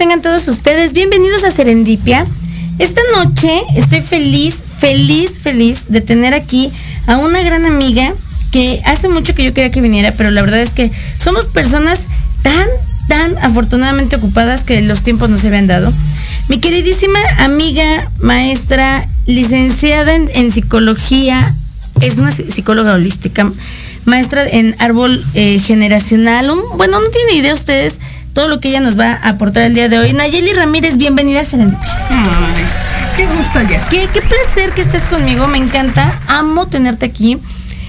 tengan todos ustedes. Bienvenidos a Serendipia. Esta noche estoy feliz, feliz, feliz de tener aquí a una gran amiga que hace mucho que yo quería que viniera, pero la verdad es que somos personas tan, tan afortunadamente ocupadas que los tiempos no se habían dado. Mi queridísima amiga, maestra, licenciada en, psicología, es una psicóloga holística, maestra en árbol eh, generacional. bueno, no tiene idea ustedes todo lo que ella nos va a aportar el día de hoy. Nayeli Ramírez, bienvenida a Serendipia. qué gusto, ya. Qué, qué placer que estés conmigo, me encanta. Amo tenerte aquí.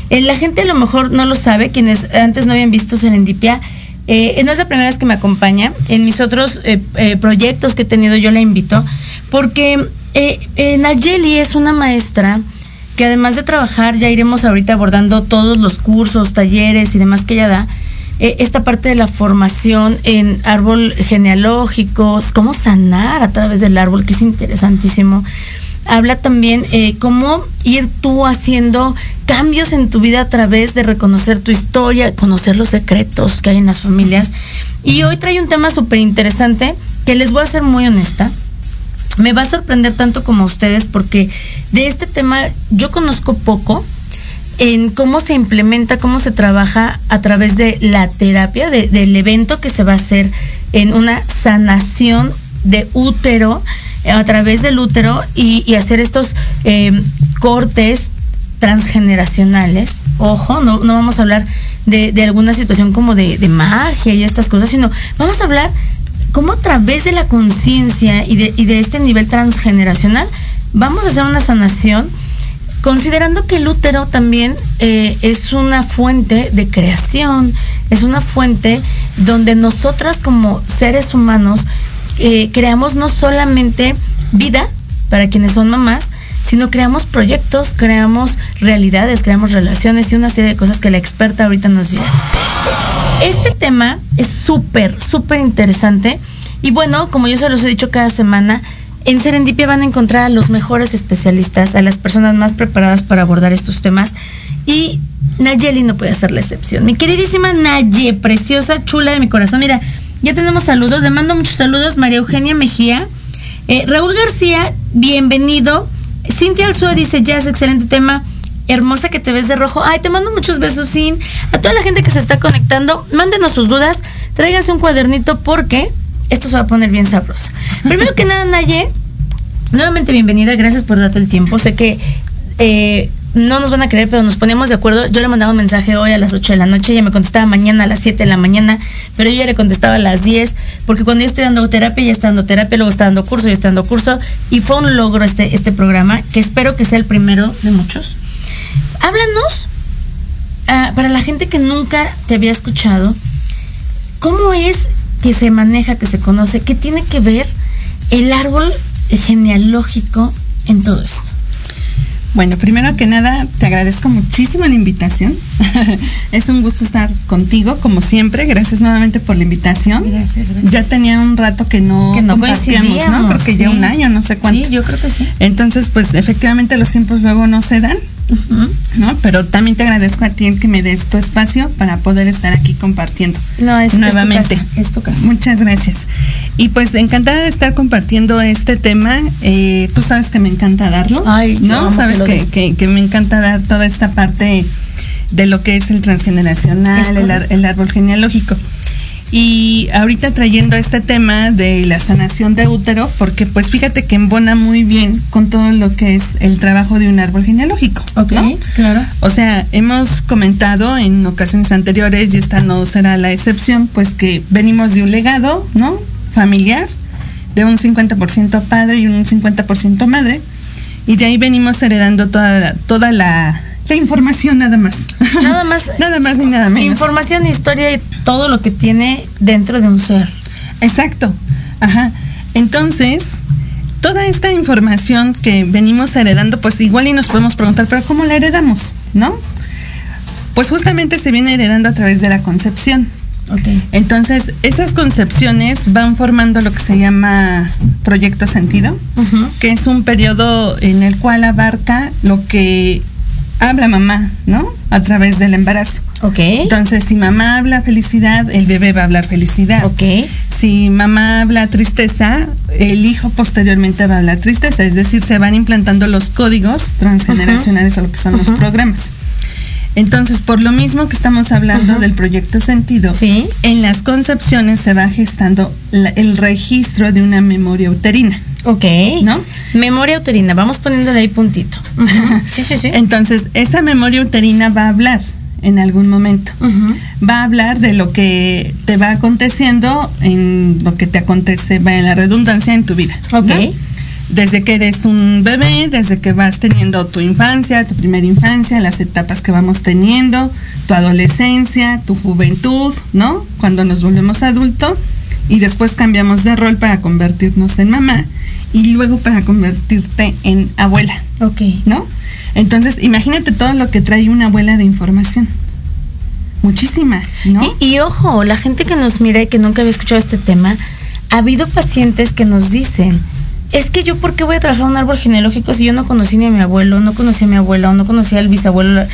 Eh, la gente a lo mejor no lo sabe, quienes antes no habían visto Serendipia. Eh, no es la primera vez que me acompaña. En mis otros eh, proyectos que he tenido yo la invito. Porque Nayeli es una maestra que además de trabajar, ya iremos ahorita abordando todos los cursos, talleres y demás que ella da eh, esta parte de la formación en árbol genealógico, cómo sanar a través del árbol, que es interesantísimo. Habla también eh, cómo ir tú haciendo cambios en tu vida a través de reconocer tu historia, conocer los secretos que hay en las familias. Y hoy trae un tema súper interesante que les voy a ser muy honesta. Me va a sorprender tanto como a ustedes porque de este tema yo conozco poco, en cómo se implementa, cómo se trabaja a través de la terapia, del evento que se va a hacer en una sanación de útero, a través del útero y, hacer estos em, cortes transgeneracionales. Ojo, no, no vamos a hablar de, alguna situación como de, de, magia y estas cosas, sino vamos a hablar cómo a través de la conciencia y de, y de este nivel transgeneracional vamos a hacer una sanación considerando que el útero también eh, es una fuente de creación, es una fuente donde nosotras como seres humanos eh, creamos no solamente vida para quienes son mamás, sino creamos proyectos, creamos realidades, creamos relaciones y una serie de cosas que la experta ahorita nos dio. Este tema es súper, súper interesante y bueno, como yo se los he dicho cada semana, en Serendipia van a encontrar a los mejores especialistas, a las personas más preparadas para abordar estos temas. Y Nayeli no puede ser la excepción. Mi queridísima Naye, preciosa, chula de mi corazón. Mira, ya tenemos saludos. Le mando muchos saludos. María Eugenia Mejía. Eh, Raúl García, bienvenido. Cintia Alzúa dice, ya es excelente tema. Hermosa que te ves de rojo. Ay, te mando muchos besos, Sin. A toda la gente que se está conectando, mándenos sus dudas. Tráiganse un cuadernito porque esto se va a poner bien sabroso. Primero que nada, Naye, nuevamente bienvenida, gracias por darte el tiempo. Sé que eh, no nos van a creer, pero nos ponemos de acuerdo. Yo le mandaba un mensaje hoy a las 8 de la noche, ella me contestaba mañana a las 7 de la mañana, pero yo ya le contestaba a las 10, porque cuando yo estoy dando terapia, ella está dando terapia, luego está dando curso, yo estoy dando curso, y fue un logro este, este programa, que espero que sea el primero de muchos. Háblanos, ah, para la gente que nunca te había escuchado, ¿cómo es que se maneja, que se conoce, ¿qué tiene que ver el árbol genealógico en todo esto? Bueno, primero que nada, te agradezco muchísimo la invitación. es un gusto estar contigo, como siempre. Gracias nuevamente por la invitación. Gracias, gracias. Ya tenía un rato que no, que no compartíamos, ¿no? Creo que ya un año, no sé cuánto. Sí, yo creo que sí. Entonces, pues efectivamente los tiempos luego no se dan. ¿No? Pero también te agradezco a ti que me des tu espacio para poder estar aquí compartiendo. No, es, nuevamente. Es tu, casa, Muchas gracias. Y pues encantada de estar compartiendo este tema. Eh, tú sabes que me encanta darlo. Ay, ¿no? Sabes que, que, me encanta dar toda esta parte de lo que es el transgeneracional, el árbol genealógico. Y ahorita trayendo este tema de la sanación de útero, porque pues fíjate que embona muy bien con todo lo que es el trabajo de un árbol genealógico. Ok, claro. O sea, hemos comentado en ocasiones anteriores, y esta no será la excepción, pues que venimos de un legado, ¿no? Familiar, de un 50% padre y un 50% madre. Y de ahí venimos heredando toda, toda la la información nada más. Nada más. nada más ni nada menos. Información, historia y todo lo que tiene dentro de un ser. Exacto. Ajá. Entonces, toda esta información que venimos heredando, pues igual y nos podemos preguntar, pero ¿cómo la heredamos? ¿No? Pues justamente se viene heredando a través de la concepción. Okay. Entonces, esas concepciones van formando lo que se llama proyecto sentido, que es un periodo en el cual abarca lo que habla mamá, ¿no? A través del embarazo. Ok. Entonces, si mamá habla felicidad, el bebé va a hablar felicidad. Ok. si mamá habla tristeza, el hijo posteriormente va a hablar tristeza, es decir, se van implantando los códigos transgeneracionales a lo que son los programas. Entonces, por lo mismo que estamos hablando del proyecto sentido, en las concepciones se va gestando el registro de una memoria uterina. Ok. ¿No? Memoria uterina, vamos poniéndole ahí puntito. sí, sí, sí. Entonces, esa memoria uterina va a hablar en algún momento. Va a hablar de lo que te va aconteciendo, en lo que te acontece, va en la redundancia en tu vida. Ok desde que eres un bebé, desde que vas teniendo tu infancia, tu primera infancia, las etapas que vamos teniendo, tu adolescencia, tu juventud, ¿no? Cuando nos volvemos adulto y después cambiamos de rol para convertirnos en mamá y luego para convertirte en abuela. Ok. ¿No? Entonces, imagínate todo lo que trae una abuela de información. Muchísima, ¿no? Y, y ojo, la gente que nos mira y que nunca había escuchado este tema, ha habido pacientes que nos dicen, es que yo, ¿por qué voy a trabajar un árbol genealógico si yo no conocí ni a mi abuelo, no conocí a mi abuela o no conocí al bisabuelo?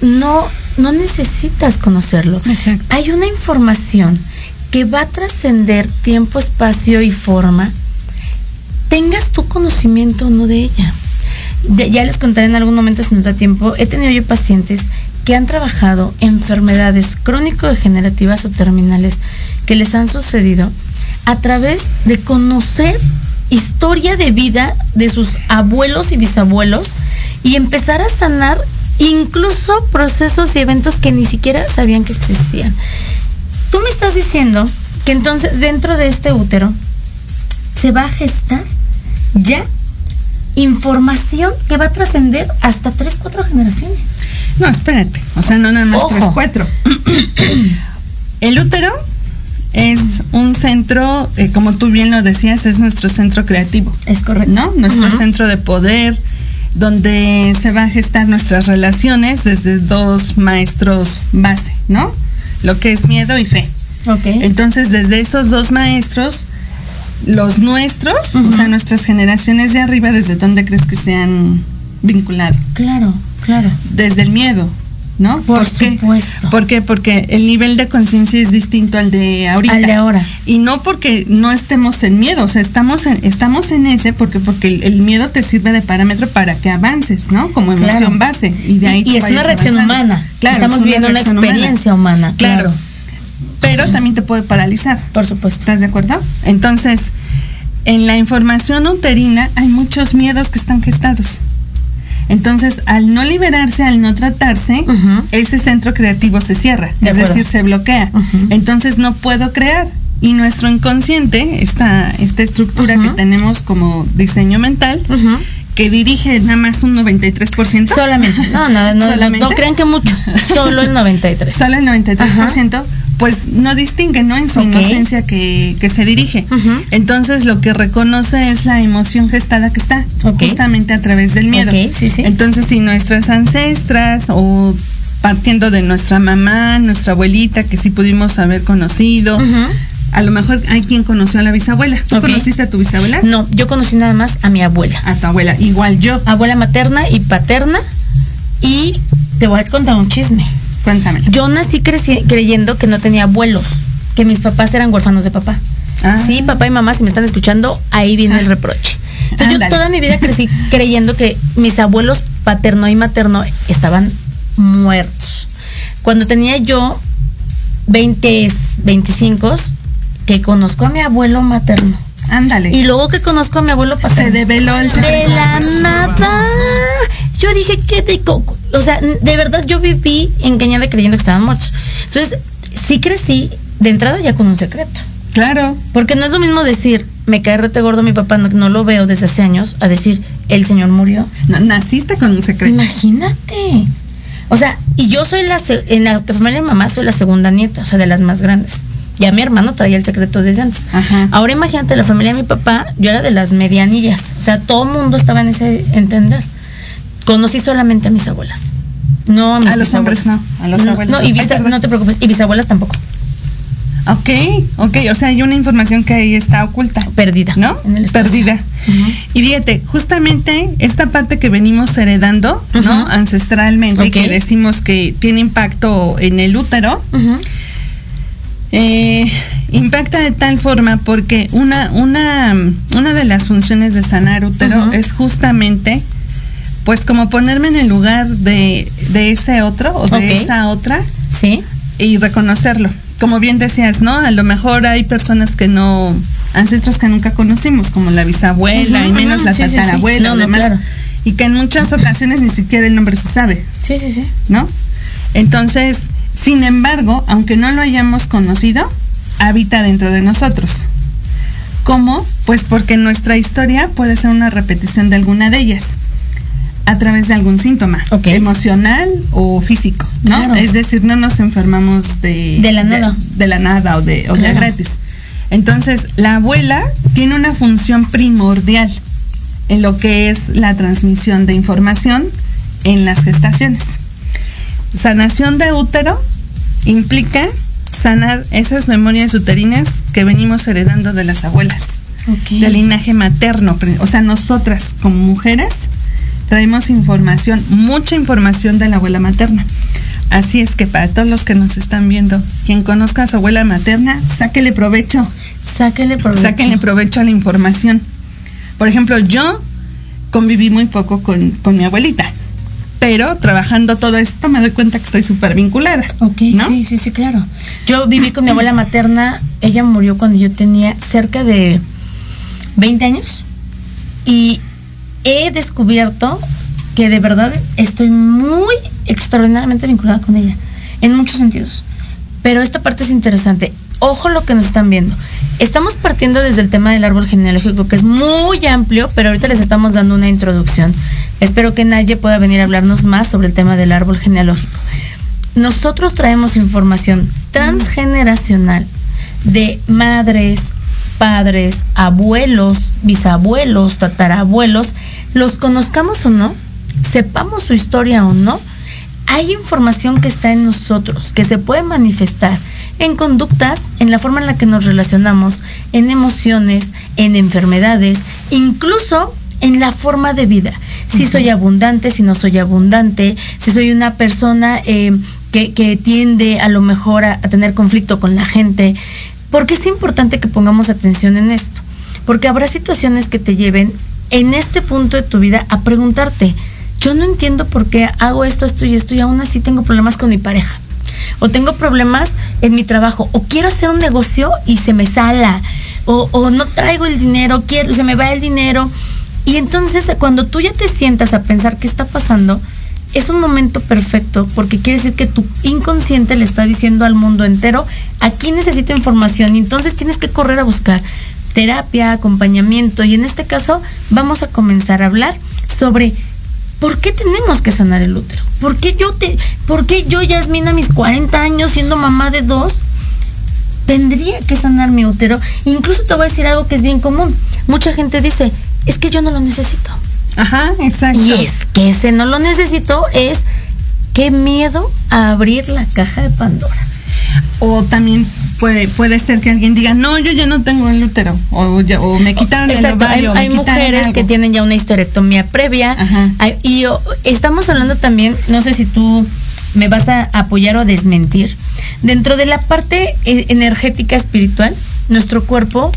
No, no necesitas conocerlo. Exacto. Hay una información que va a trascender tiempo, espacio y forma, conocimiento o no de ella. ya les contaré en algún momento si nos da tiempo. He tenido yo pacientes que han trabajado enfermedades crónico-degenerativas o terminales que les han sucedido a través de conocer historia de vida de sus abuelos y bisabuelos y empezar a sanar incluso procesos y eventos que ni siquiera sabían que existían. Tú me estás diciendo que entonces dentro de este útero se va a gestar ya información que va a trascender hasta tres, cuatro generaciones. No, espérate, o sea, no nada más tres, cuatro. El útero es un centro, eh, como tú bien lo decías, es nuestro centro creativo. Es correcto. ¿No? Nuestro centro de poder, donde se van a gestar nuestras relaciones desde dos maestros base, ¿no? Lo que es miedo y fe. Ok. Entonces, desde esos dos maestros, los nuestros, o sea, nuestras generaciones de arriba, ¿desde dónde crees que se han vinculado? Claro, claro. Desde el miedo, ¿no? Por, supuesto. ¿Por qué? Porque el nivel de conciencia es distinto al de ahorita. Al de ahora. Y no porque no estemos en miedo, o sea, estamos en, estamos en ese porque porque el, miedo te sirve de parámetro para que avances, ¿no? Como emoción base. Y de ahí y, es una reacción humana. Claro, estamos viviendo una, experiencia humana. claro. Pero también te puede paralizar. Por supuesto. ¿Estás de acuerdo? Entonces, en la información uterina hay muchos miedos que están gestados. Entonces, al no liberarse, al no tratarse, ese centro creativo se cierra, es decir, se bloquea. Entonces, no puedo crear. Y nuestro inconsciente, esta, esta estructura que tenemos como diseño mental, que dirige nada más un 93%. Solamente. No, no, no, no, crean que mucho. Solo el 93. Solo el 93% pues no distingue, ¿no? En su inocencia que, se dirige. Entonces lo que reconoce es la emoción gestada que está, justamente a través del miedo. Entonces si nuestras ancestras o partiendo de nuestra mamá, nuestra abuelita, que sí pudimos haber conocido, a lo mejor hay quien conoció a la bisabuela. ¿Tú conociste a tu bisabuela? No, yo conocí nada más a mi abuela. A tu abuela, igual yo. Abuela materna y paterna. Y te voy a contar un chisme. Cuéntame. Yo nací creyendo que no tenía abuelos, que mis papás eran huérfanos de papá. Ah. Sí, papá y mamá, si me están escuchando, ahí viene el ah. reproche. Entonces yo toda mi vida crecí creyendo que mis abuelos paterno y materno estaban muertos. Cuando tenía yo 20, 25, que conozco a mi abuelo materno. Ándale. Y luego que conozco a mi abuelo paterno. Se develó el De la nada. Yo dije, ¿qué te O sea, de verdad yo viví engañada creyendo que estaban muertos. Entonces, sí crecí de entrada ya con un secreto. Claro. Porque no es lo mismo decir, me cae rete gordo mi papá, no, lo veo desde hace años, a decir, el señor murió. naciste con un secreto. Imagínate. O sea, y yo soy la, en la familia de mamá soy la segunda nieta, o sea, de las más grandes. Ya mi hermano traía el secreto desde antes. Ahora imagínate, la familia de mi papá, yo era de las medianillas. O sea, todo el mundo estaba en ese entender conocí solamente a mis abuelas. No a mis A los hombres no, a los abuelos. No, y no te preocupes, y bisabuelas tampoco. Ok, ok, o sea, hay una información que ahí está oculta. Perdida. ¿No? Perdida. Y fíjate, justamente esta parte que venimos heredando, ¿no? Ancestralmente, que decimos que tiene impacto en el útero, eh, Impacta de tal forma porque una, una, una de las funciones de sanar útero es justamente pues como ponerme en el lugar de, ese otro o de esa otra. Sí. Y reconocerlo. Como bien decías, ¿no? A lo mejor hay personas que no, ancestros que nunca conocimos, como la bisabuela y menos la tatarabuela, y que en muchas ocasiones ni siquiera el nombre se sabe. Sí, sí, sí. ¿No? Entonces, sin embargo, aunque no lo hayamos conocido, habita dentro de nosotros. ¿Cómo? Pues porque nuestra historia puede ser una repetición de alguna de ellas a través de algún síntoma emocional o físico, ¿no? Es decir, no nos enfermamos de, de la nada, de, la nada o de, o de gratis. Entonces, la abuela tiene una función primordial en lo que es la transmisión de información en las gestaciones. Sanación de útero implica sanar esas memorias uterinas que venimos heredando de las abuelas, del linaje materno. O sea, nosotras como mujeres traemos información, mucha información de la abuela materna. Así es que para todos los que nos están viendo, quien conozca a su abuela materna, sáquele provecho. Sáquele provecho. Sáquele provecho a la información. Por ejemplo, yo conviví muy poco con, con mi abuelita pero trabajando todo esto me doy cuenta que estoy súper vinculada. Ok, sí, sí, sí, claro. Yo viví con mi abuela materna, ella murió cuando yo tenía cerca de 20 años y he descubierto que de verdad estoy muy extraordinariamente vinculada con ella, en muchos sentidos. Pero esta parte es interesante. Ojo lo que nos están viendo. Estamos partiendo desde el tema del árbol genealógico, que es muy amplio, pero ahorita les estamos dando una introducción. Espero que Naye pueda venir a hablarnos más sobre el tema del árbol genealógico. Nosotros traemos información transgeneracional de madres, padres, abuelos, bisabuelos, tatarabuelos, los conozcamos o no, sepamos su historia o no, hay información que está en nosotros, que se puede manifestar en conductas, en la forma en la que nos relacionamos, en emociones, en enfermedades, incluso en la forma de vida. Si soy abundante, si no soy abundante, si soy una persona eh, que, tiende a lo mejor a, a tener conflicto con la gente. Porque es importante que pongamos atención en esto. Porque habrá situaciones que te lleven en este punto de tu vida a preguntarte, yo no entiendo por qué hago esto, esto y esto y aún así tengo problemas con mi pareja o tengo problemas en mi trabajo, o quiero hacer un negocio y se me sala, o, no traigo el dinero, quiero, se me va el dinero. Y entonces cuando tú ya te sientas a pensar qué está pasando, es un momento perfecto porque quiere decir que tu inconsciente le está diciendo al mundo entero, aquí necesito información y entonces tienes que correr a buscar terapia, acompañamiento y en este caso vamos a comenzar a hablar sobre ¿por qué tenemos que sanar el útero? ¿Por qué yo, te, por qué yo Yasmina, a mis 40 años, siendo mamá de dos, tendría que sanar mi útero? Incluso te voy a decir algo que es bien común. Mucha gente dice, es que yo no lo necesito. Ajá, exacto. Y es que ese no lo necesito es qué miedo a abrir la caja de Pandora. O también puede, puede ser que alguien diga, no, yo ya no tengo el útero, o, me quitaron el ovario. Hay, hay mujeres que tienen ya una histerectomía previa, y estamos hablando también, no sé si tú me vas a apoyar o desmentir, dentro de la parte eh, energética espiritual, nuestro cuerpo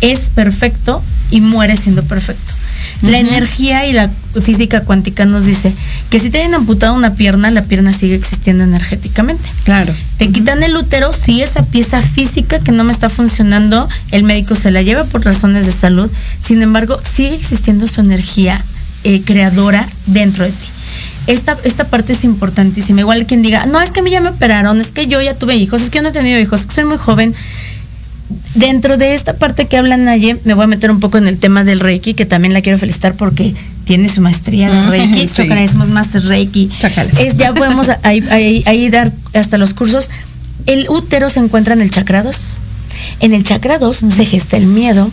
es perfecto y muere siendo perfecto. La energía y la física cuántica nos dice que si te hayan amputado una pierna, la pierna sigue existiendo energéticamente. Claro. Te quitan el útero, si esa pieza física que no me está funcionando, el médico se la lleva por razones de salud. Sin embargo, sigue existiendo su energía eh, creadora dentro de ti. Esta, esta parte es importantísima. Igual quien diga, no, es que a mí ya me operaron, es que yo ya tuve hijos, es que yo no he tenido hijos, es que soy muy joven dentro de esta parte que habla Naye, me voy a meter un poco en el tema del Reiki, que también la quiero felicitar porque tiene su maestría de Reiki. Sí. Chocarismos Master Reiki. Es, ya podemos ahí, dar hasta los cursos. El útero se encuentra en el chakra 2. En el chakra 2 se gesta el miedo,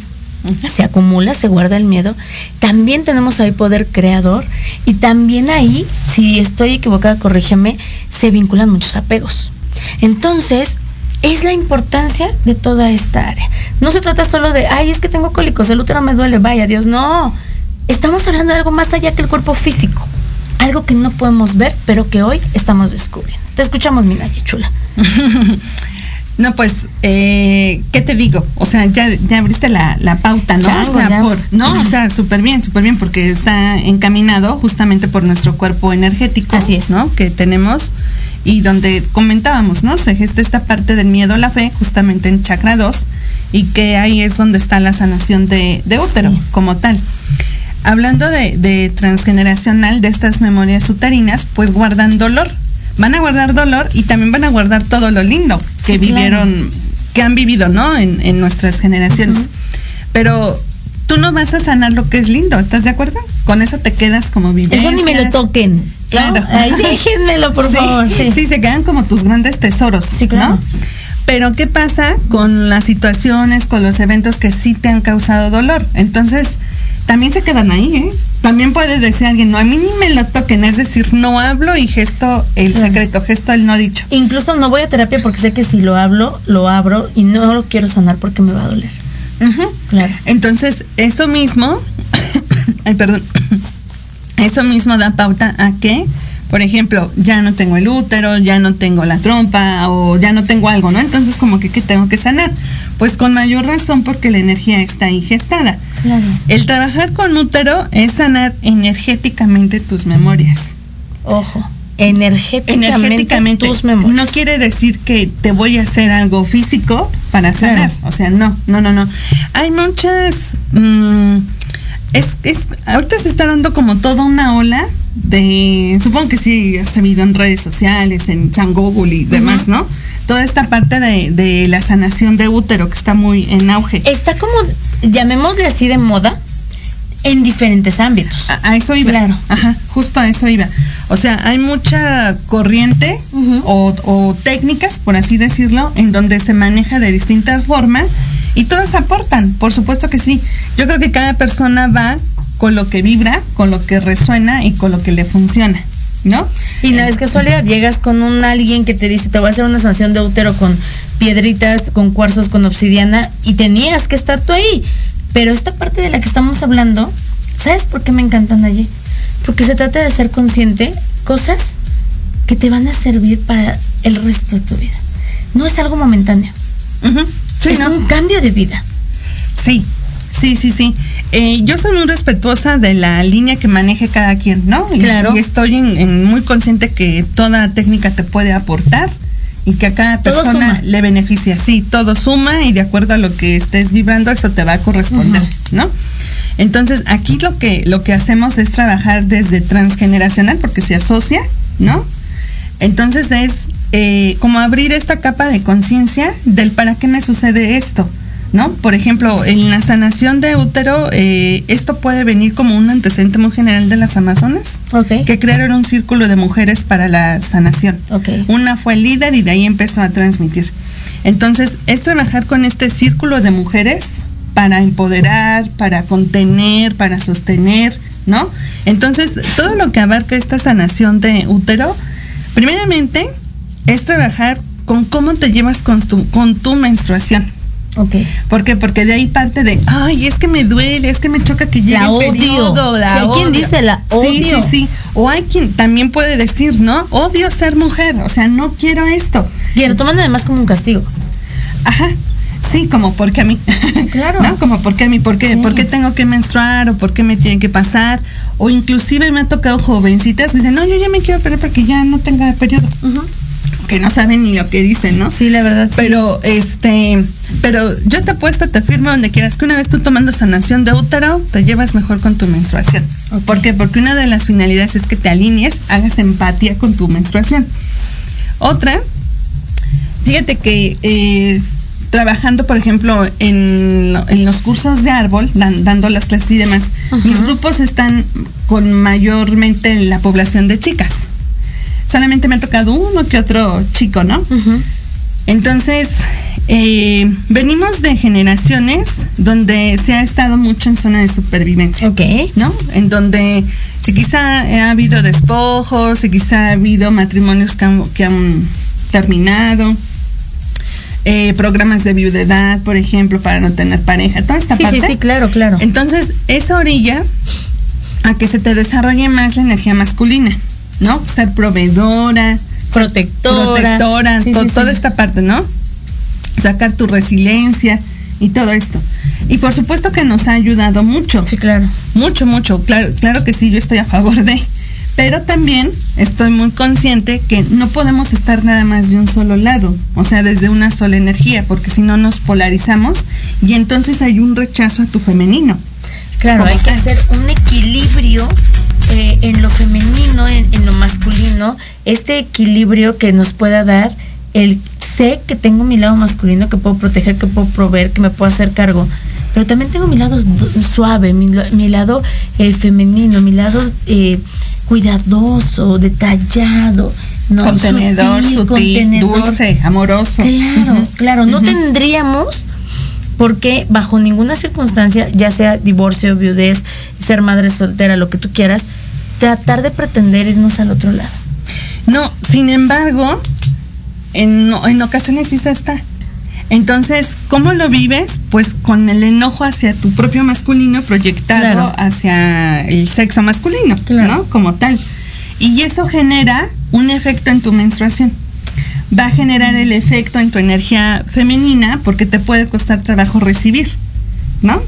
se acumula, se guarda el miedo. También tenemos ahí poder creador y también ahí, si estoy equivocada, corrígeme, se vinculan muchos apegos. Entonces, es la importancia de toda esta área. No se trata solo de, ay, es que tengo cólicos, el útero me duele, vaya Dios, no. Estamos hablando de algo más allá que el cuerpo físico. Algo que no podemos ver, pero que hoy estamos descubriendo. Te escuchamos, Minaye, chula. No, pues, eh, ¿qué te digo? O sea, ya, ya abriste la, pauta, ¿no? o sea, por, no, o sea, súper bien, súper bien, porque está encaminado justamente por nuestro cuerpo energético. Así es. ¿No? Que tenemos y donde comentábamos, ¿no? Se gesta esta parte del miedo a la fe, justamente en chakra 2, y que ahí es donde está la sanación de, útero, como tal. Hablando de, de transgeneracional, de estas memorias uterinas, pues guardan dolor van a guardar dolor y también van a guardar todo lo lindo que vivieron, que han vivido, ¿no? En, nuestras generaciones. Pero tú no vas a sanar lo que es lindo, ¿estás de acuerdo? Con eso te quedas como viviendo. Eso ni me lo toquen. Claro. Ay, déjenmelo, por favor. Sí. sí. se quedan como tus grandes tesoros. Sí, claro. Pero ¿qué pasa con las situaciones, con los eventos que sí te han causado dolor? Entonces, también se quedan ahí, ¿eh? También puede decir alguien, no, a mí ni me lo toquen, es decir, no hablo y gesto el secreto, gesto el no dicho. Incluso no voy a terapia porque sé que si lo hablo, lo abro y no lo quiero sanar porque me va a doler. Claro. Entonces, eso mismo, ay, perdón, eso mismo da pauta a que, por ejemplo, ya no tengo el útero, ya no tengo la trompa o ya no tengo algo, ¿no? Entonces, como que, ¿qué tengo que sanar? Pues con mayor razón porque la energía está ingestada. Claro. El trabajar con útero es sanar energéticamente tus memorias. Ojo. Energéticamente, tus memorias. No quiere decir que te voy a hacer algo físico para sanar. O sea, no, no, no, no. Hay muchas. Mm, es, es, ahorita se está dando como toda una ola de. Supongo que sí has sabido en redes sociales, en San Google y demás, ¿no? Toda esta parte de, la sanación de útero que está muy en auge. Está como, llamémosle así de moda, en diferentes ámbitos. A, eso iba. Claro. Ajá, justo a eso iba. O sea, hay mucha corriente o, técnicas, por así decirlo, en donde se maneja de distintas formas y todas aportan, por supuesto que sí. Yo creo que cada persona va con lo que vibra, con lo que resuena y con lo que le funciona. ¿No? Y no es casualidad, llegas con un alguien que te dice, te voy a hacer una sanción de útero con piedritas, con cuarzos, con obsidiana, y tenías que estar tú ahí. Pero esta parte de la que estamos hablando, ¿sabes por qué me encantan allí? Porque se trata de ser consciente cosas que te van a servir para el resto de tu vida. No es algo momentáneo. es un cambio de vida. Sí, sí, sí, sí. Eh, yo soy muy respetuosa de la línea que maneje cada quien, ¿no? Y, claro. Y estoy en, muy consciente que toda técnica te puede aportar y que a cada persona le beneficia. Sí, todo suma y de acuerdo a lo que estés vibrando, eso te va a corresponder, ¿no? Entonces, aquí lo que, lo que hacemos es trabajar desde transgeneracional porque se asocia, ¿no? Entonces es eh, como abrir esta capa de conciencia del para qué me sucede esto. ¿No? Por ejemplo, en la sanación de útero, eh, esto puede venir como un antecedente muy general de las Amazonas, que crearon un círculo de mujeres para la sanación. Una fue líder y de ahí empezó a transmitir. Entonces, es trabajar con este círculo de mujeres para empoderar, para contener, para sostener, ¿no? Entonces, todo lo que abarca esta sanación de útero, primeramente, es trabajar con cómo te llevas con con tu menstruación. Ok. ¿Por qué? Porque de ahí parte de, ay, es que me duele, es que me choca que llegue la el periodo. La hay quien dice la odio. Sí, sí, sí. O hay quien también puede decir, ¿no? Odio ser mujer, o sea, no quiero esto. Y lo toman además como un castigo. Ajá. Sí, como porque a mí. claro. ¿No? Como porque a mí, ¿por qué, ¿por qué tengo que menstruar o por qué me tiene que pasar? O inclusive me ha tocado jovencitas que dicen, no, yo ya me quiero operar para que ya no tenga periodo que no saben ni lo que dicen, ¿no? Sí, la verdad. Pero, este, pero yo te apuesto, te firmo donde quieras, que una vez tú tomando sanación de útero, te llevas mejor con tu menstruación. ¿Por qué? Porque una de las finalidades es que te alinees, hagas empatía con tu menstruación. Otra, fíjate que eh, trabajando, por ejemplo, en, los cursos de árbol, dando las clases y demás, mis grupos están con mayormente la población de chicas solamente me ha tocado uno que otro chico, ¿no? Entonces, eh, venimos de generaciones donde se ha estado mucho en zona de supervivencia. Ok. ¿No? En donde si quizá ha habido despojos, si quizá ha habido matrimonios que han, terminado. Eh, programas de viudedad, por ejemplo, para no tener pareja, toda esta parte. Sí, sí, claro, claro. Entonces, esa orilla a que se te desarrolle más la energía masculina. ¿No? Ser proveedora, protectora, protectora, toda esta parte, ¿no? sacar tu resiliencia y todo esto. Y por supuesto que nos ha ayudado mucho. Sí, claro. Mucho, mucho. Claro, claro que sí, yo estoy a favor de. Pero también estoy muy consciente que no podemos estar nada más de un solo lado, o sea, desde una sola energía, porque si no nos polarizamos y entonces hay un rechazo a tu femenino. Claro, hay que hacer un equilibrio eh, en lo femenino, en, en, lo masculino, este equilibrio que nos pueda dar el sé que tengo mi lado masculino, que puedo proteger, que puedo proveer, que me puedo hacer cargo, pero también tengo mi lado suave, mi, mi lado eh, femenino, mi lado eh, cuidadoso, detallado. No, contenedor, sutil, dulce, amoroso. Claro, claro, no tendríamos porque bajo ninguna circunstancia, ya sea divorcio, viudez, ser madre soltera, lo que tú quieras, tratar de pretender irnos al otro lado. No, sin embargo, en, en ocasiones sí se está. Entonces, ¿cómo lo vives? Pues con el enojo hacia tu propio masculino proyectado hacia el sexo masculino, ¿no? Como tal. Y eso genera un efecto en tu menstruación. Va a generar el efecto en tu energía femenina porque te puede costar trabajo recibir, ¿no?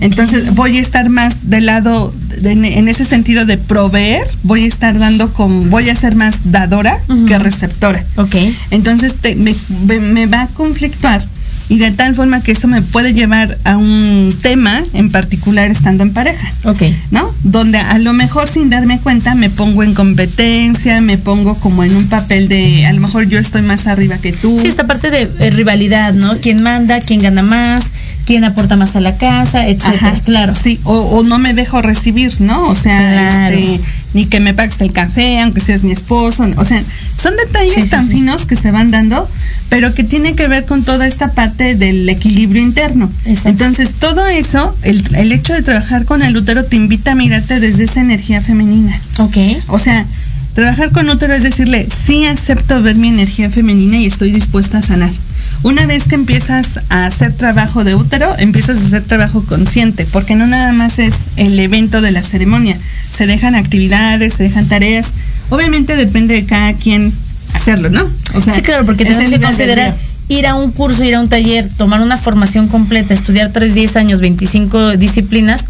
Entonces voy a estar más del lado, en ese sentido de proveer, voy a estar dando con, voy a ser más dadora que receptora. Ok. Entonces me, me, va a conflictuar y de tal forma que eso me puede llevar a un tema en particular estando en pareja. Ok. ¿No? Donde a lo mejor sin darme cuenta me pongo en competencia, me pongo como en un papel de a lo mejor yo estoy más arriba que tú. Sí, esta parte de eh, rivalidad, ¿no? ¿Quién manda? ¿Quién gana más? Quién aporta más a la casa, etcétera, claro. Sí, o, no me dejo recibir, ¿no? O sea, este, ni que me pagues el café, aunque seas mi esposo, o sea, son detalles tan finos que se van dando, pero que tiene que ver con toda esta parte del equilibrio interno. Entonces, todo eso, el, el hecho de trabajar con el útero te invita a mirarte desde esa energía femenina. Ok. O sea, trabajar con útero es decirle, sí acepto ver mi energía femenina y estoy dispuesta a sanar. Una vez que empiezas a hacer trabajo de útero, empiezas a hacer trabajo consciente, porque no nada más es el evento de la ceremonia, se dejan actividades, se dejan tareas. Obviamente depende de cada quien hacerlo, ¿no? O sea, sí, claro, porque tenemos que considerar ir a un curso, ir a un taller, tomar una formación completa, estudiar 3, 10 años, 25 disciplinas,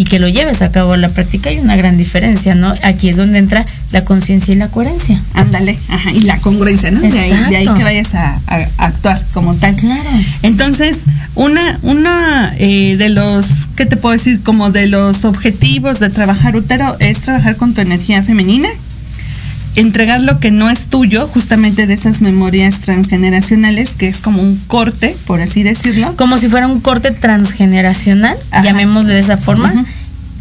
y que lo lleves a cabo a la práctica hay una gran diferencia, ¿no? Aquí es donde entra la conciencia y la coherencia. Ándale, ajá, y la congruencia, ¿no? De ahí, que vayas a, actuar como tal. Claro. Entonces, una, una eh, de los, ¿qué te puedo decir? Como de los objetivos de trabajar útero es trabajar con tu energía femenina, entregar lo que no es tuyo, justamente de esas memorias transgeneracionales, que es como un corte, por así decirlo. Como si fuera un corte transgeneracional, llamémosle de esa forma.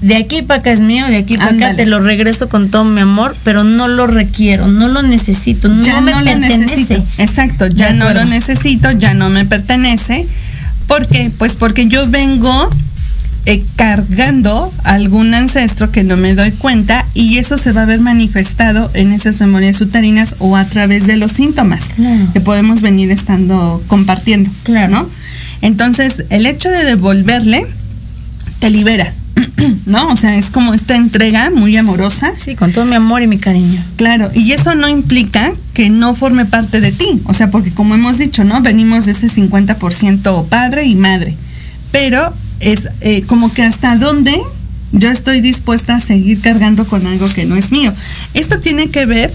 De aquí para acá es mío, de aquí para acá te lo regreso con todo mi amor, pero no lo requiero, no lo necesito, no me pertenece. Exacto, ya no lo necesito, ya no me pertenece. ¿Por qué? Pues porque yo vengo eh, cargando algún ancestro que no me doy cuenta y eso se va a ver manifestado en esas memorias uterinas o a través de los síntomas que podemos venir estando compartiendo. Claro. ¿no? Entonces, el hecho de devolverle te libera. ¿No? O sea, es como esta entrega muy amorosa. Sí, con todo mi amor y mi cariño. Claro, y eso no implica que no forme parte de ti. O sea, porque como hemos dicho, ¿no? Venimos de ese 50% padre y madre. Pero es eh, como que hasta dónde yo estoy dispuesta a seguir cargando con algo que no es mío. Esto tiene que ver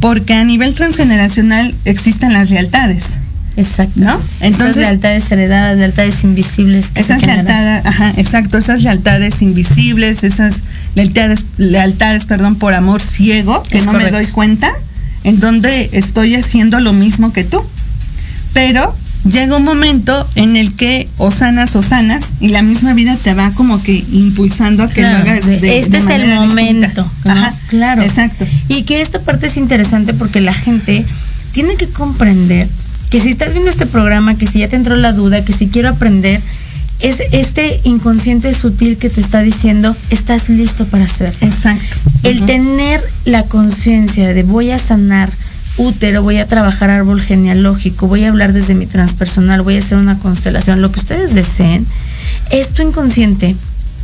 porque a nivel transgeneracional existen las lealtades. Exacto. ¿No? Entonces, esas lealtades heredadas, lealtades invisibles. esas lealtades, ajá, exacto, esas lealtades invisibles, esas lealtades, lealtades, perdón, por amor ciego, que no me doy cuenta, en donde estoy haciendo lo mismo que tú. Pero llega un momento en el que o sanas o sanas y la misma vida te va como que impulsando a que lo hagas de, Este es el momento. Ajá, claro. Exacto. Y que esta parte es interesante porque la gente tiene que comprender que si estás viendo este programa, que si ya te entró la duda, que si quiero aprender, es este inconsciente sutil que te está diciendo, estás listo para hacer. Exacto. El tener la conciencia de voy a sanar, útero, voy a trabajar árbol genealógico, voy a hablar desde mi transpersonal, voy a hacer una constelación, lo que ustedes deseen, es tu inconsciente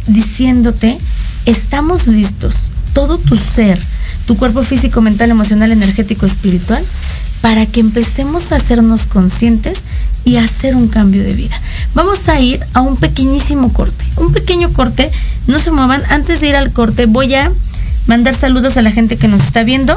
diciéndote, estamos listos, todo tu ser, tu cuerpo físico, mental, emocional, energético, espiritual, para que empecemos a hacernos conscientes y hacer un cambio de vida. Vamos a ir a un pequeñísimo corte, un pequeño corte, no se muevan, antes de ir al corte voy a mandar saludos a la gente que nos está viendo.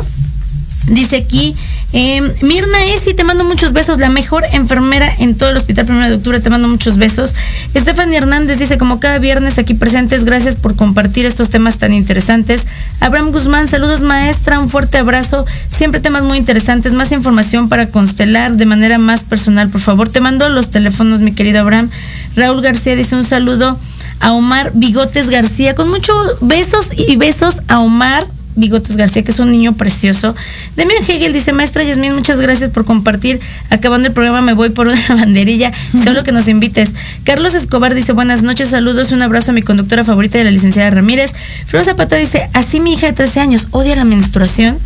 Dice aquí, eh, Mirna Esi, te mando muchos besos, la mejor enfermera en todo el hospital 1 de octubre, te mando muchos besos. Stephanie Hernández dice, como cada viernes aquí presentes, gracias por compartir estos temas tan interesantes. Abraham Guzmán, saludos maestra, un fuerte abrazo, siempre temas muy interesantes, más información para constelar de manera más personal, por favor. Te mando los teléfonos, mi querido Abraham. Raúl García dice un saludo a Omar Bigotes García, con muchos besos y besos a Omar Bigotes García, que es un niño precioso. Demian Hegel dice, maestra Yasmín, muchas gracias por compartir. Acabando el programa me voy por una banderilla, solo que nos invites. Carlos Escobar dice, buenas noches, saludos, un abrazo a mi conductora favorita de la licenciada Ramírez. Flor Zapata dice, así mi hija de 13 años odia la menstruación.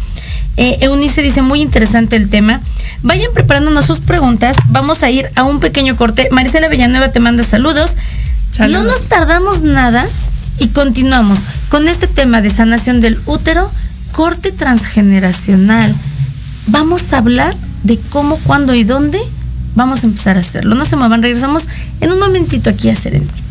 Eh, Eunice dice, muy interesante el tema. Vayan preparándonos sus preguntas. Vamos a ir a un pequeño corte. Marisela Villanueva te manda saludos. No nos tardamos nada y continuamos con este tema de sanación del útero, corte transgeneracional. Vamos a hablar de cómo, cuándo y dónde vamos a empezar a hacerlo. No se muevan, regresamos en un momentito aquí a Serendipia.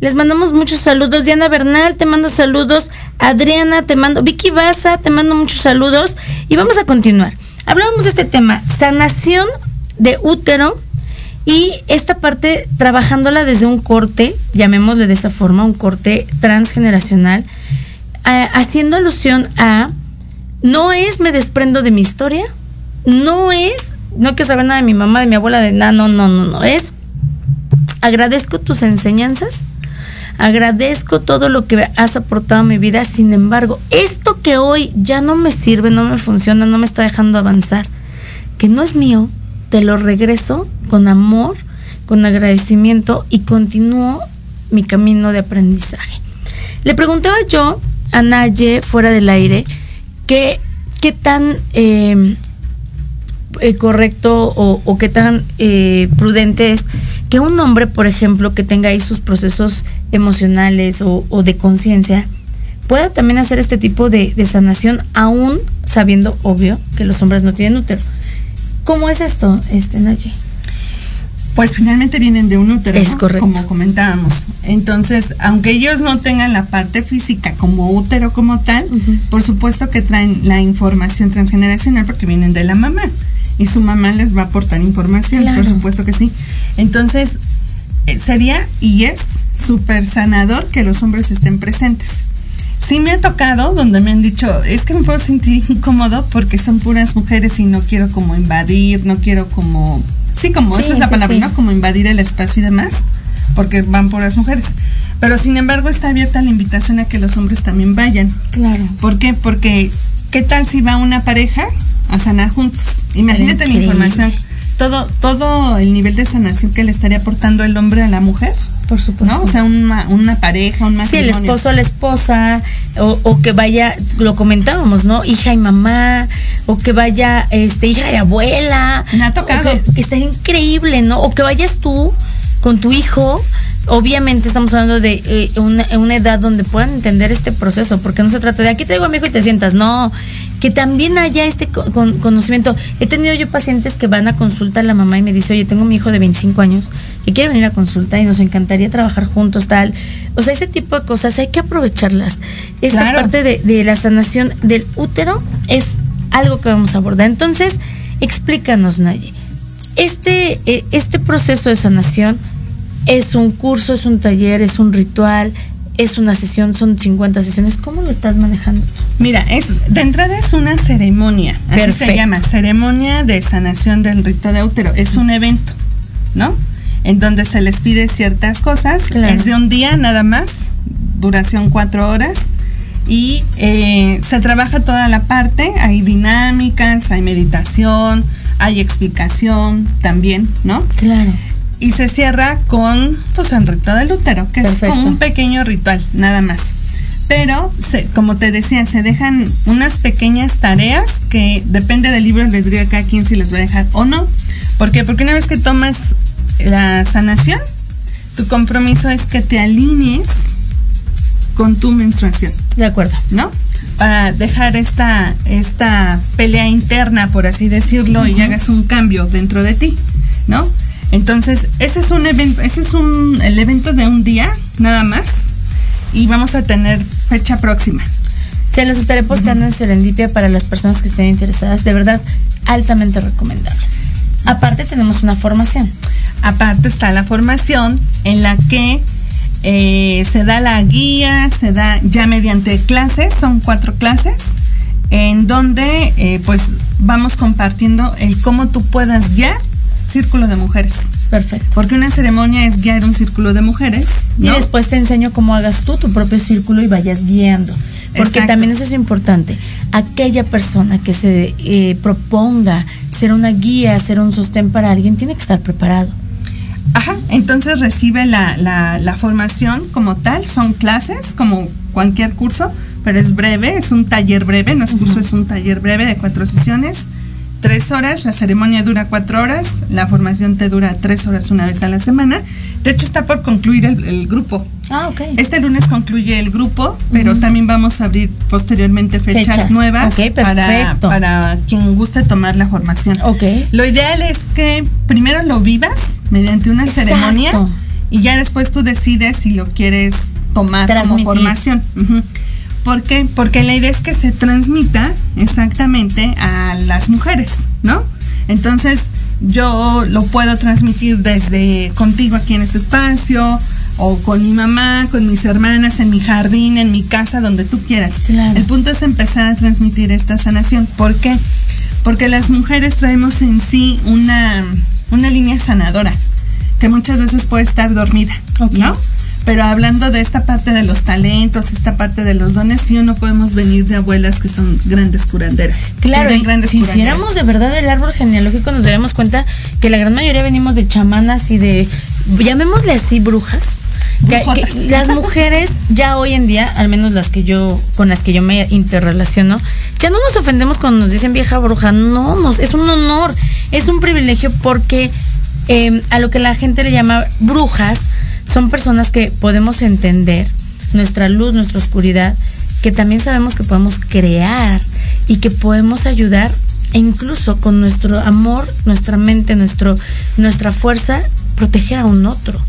Les mandamos muchos saludos. Diana Bernal, te mando saludos. Adriana, te mando. Vicky Baza, te mando muchos saludos. Y vamos a continuar. Hablábamos de este tema, sanación de útero Y esta parte, trabajándola desde un corte, llamémosle de esa forma, un corte transgeneracional, haciendo alusión a, no es me desprendo de mi historia, no es, no quiero saber nada de mi mamá, de mi abuela, de nada, no, no, no, no, es, agradezco tus enseñanzas, agradezco todo lo que has aportado a mi vida, sin embargo, esto que hoy ya no me sirve, no me funciona, no me está dejando avanzar, que no es mío, te lo regreso con amor, con agradecimiento y continúo mi camino de aprendizaje. Le preguntaba yo a Naye fuera del aire qué, tan em, eh, correcto o, qué tan eh, prudente es que un hombre, por ejemplo, que tenga ahí sus procesos emocionales o, de conciencia, pueda también hacer este tipo de, de, sanación, aún sabiendo, obvio, que los hombres no tienen útero. ¿Cómo es esto, este Naye? Pues finalmente vienen de un útero, es correcto. como comentábamos. Entonces, aunque ellos no tengan la parte física como útero como tal, por supuesto que traen la información transgeneracional porque vienen de la mamá y su mamá les va a aportar información, por supuesto que sí. Entonces, eh, sería y es súper sanador que los hombres estén presentes sí me ha tocado donde me han dicho, es que me puedo sentir incómodo porque son puras mujeres y no quiero como invadir, no quiero como, sí, como esa es la palabra, ¿no? Como invadir el espacio y demás, porque van puras mujeres. Pero sin embargo está abierta la invitación a que los hombres también vayan. Claro. ¿Por qué? Porque ¿qué tal si va una pareja a sanar juntos? Imagínate la información, todo, todo el nivel de sanación que le estaría aportando el hombre a la mujer por supuesto. O sea, una, una pareja, un matrimonio. Sí, el esposo a la esposa, o, que vaya, lo comentábamos, ¿no? Hija y mamá, o que vaya este hija y abuela. Me ha tocado. que, está increíble, ¿no? O que vayas tú con tu hijo obviamente estamos hablando de eh, una, una, edad donde puedan entender este proceso, porque no se trata de aquí traigo a mi hijo y te sientas, no, que también haya este conocimiento. He tenido yo pacientes que van a consulta a la mamá y me dice, oye, tengo mi hijo de 25 años que quiere venir a consulta y nos encantaría trabajar juntos, tal. O sea, ese tipo de cosas hay que aprovecharlas. Esta parte de, de la sanación del útero es algo que vamos a abordar. Entonces, explícanos, Naye. Este, eh, este proceso de sanación es un curso, es un taller, es un ritual, es una sesión, son 50 sesiones. ¿Cómo lo estás manejando Mira, es, de entrada es una ceremonia, así se llama, ceremonia de sanación del rito de útero. Es un evento, ¿no? En donde se les pide ciertas cosas. Es de un día nada más, duración cuatro horas. Y eh, se trabaja toda la parte, hay dinámicas, hay meditación, hay explicación también, ¿no? Claro y se cierra con pues el rito del útero, que es como un pequeño ritual, nada más. Pero, como te decía, se dejan unas pequeñas tareas que depende del libro les diría cada quien si les va a dejar o no. ¿Por qué? Porque una vez que tomas la sanación, tu compromiso es que te alinees con tu menstruación. De acuerdo. ¿No? Para dejar esta, esta pelea interna, por así decirlo, y hagas un cambio dentro de ti, ¿no? Entonces, ese es un evento, ese es un, el evento de un día, nada más. Y vamos a tener fecha próxima. Se los estaré posteando en Serendipia para las personas que estén interesadas. De verdad, altamente recomendable. Aparte tenemos una formación. Aparte está la formación en la que eh, se da la guía, se da ya mediante clases, son cuatro clases, en donde eh, pues vamos compartiendo el cómo tú puedas guiar círculo de mujeres. Perfecto. Porque una ceremonia es guiar un círculo de mujeres. Y después te enseño cómo hagas tú tu propio círculo y vayas guiando. Porque también eso es importante. Aquella persona que se eh, proponga ser una guía, ser un sostén para alguien, tiene que estar preparado. Ajá, entonces recibe la, la, formación como tal, son clases como cualquier curso, pero es breve, es un taller breve, no es curso, es un taller breve de cuatro sesiones tres horas, la ceremonia dura cuatro horas, la formación te dura tres horas una vez a la semana. De hecho, está por concluir el, grupo. Ah, ok. Este lunes concluye el grupo, pero también vamos a abrir posteriormente fechas, nuevas para, para quien guste tomar la formación. Ok. Lo ideal es que primero lo vivas mediante una ceremonia y ya después tú decides si lo quieres tomar como formación. ¿Por qué? Porque la idea es que se transmita exactamente a las mujeres, ¿no? Entonces, yo lo puedo transmitir desde contigo aquí en este espacio o con mi mamá, con mis hermanas, en mi jardín, en mi casa, donde tú quieras. El punto es empezar a transmitir esta sanación. ¿Por qué? Porque las mujeres traemos en sí una, una línea sanadora que muchas veces puede estar dormida, ¿no? Pero hablando de esta parte de los talentos, esta parte de los dones, sí o no podemos venir de abuelas que son grandes curanderas. Claro, si hiciéramos de verdad el árbol genealógico, nos daríamos cuenta que la gran mayoría venimos de chamanas y de, llamémosle así, brujas. las mujeres ya hoy en día, al menos las que yo, con las que yo me interrelaciono, ya no nos ofendemos cuando nos dicen vieja bruja, no, nos, es un honor, es un privilegio porque eh, a lo que la gente le llama brujas, son personas que podemos entender nuestra luz, nuestra oscuridad, que también sabemos que podemos crear y que podemos ayudar e incluso con nuestro amor, nuestra mente, nuestro, nuestra fuerza, proteger a un otro.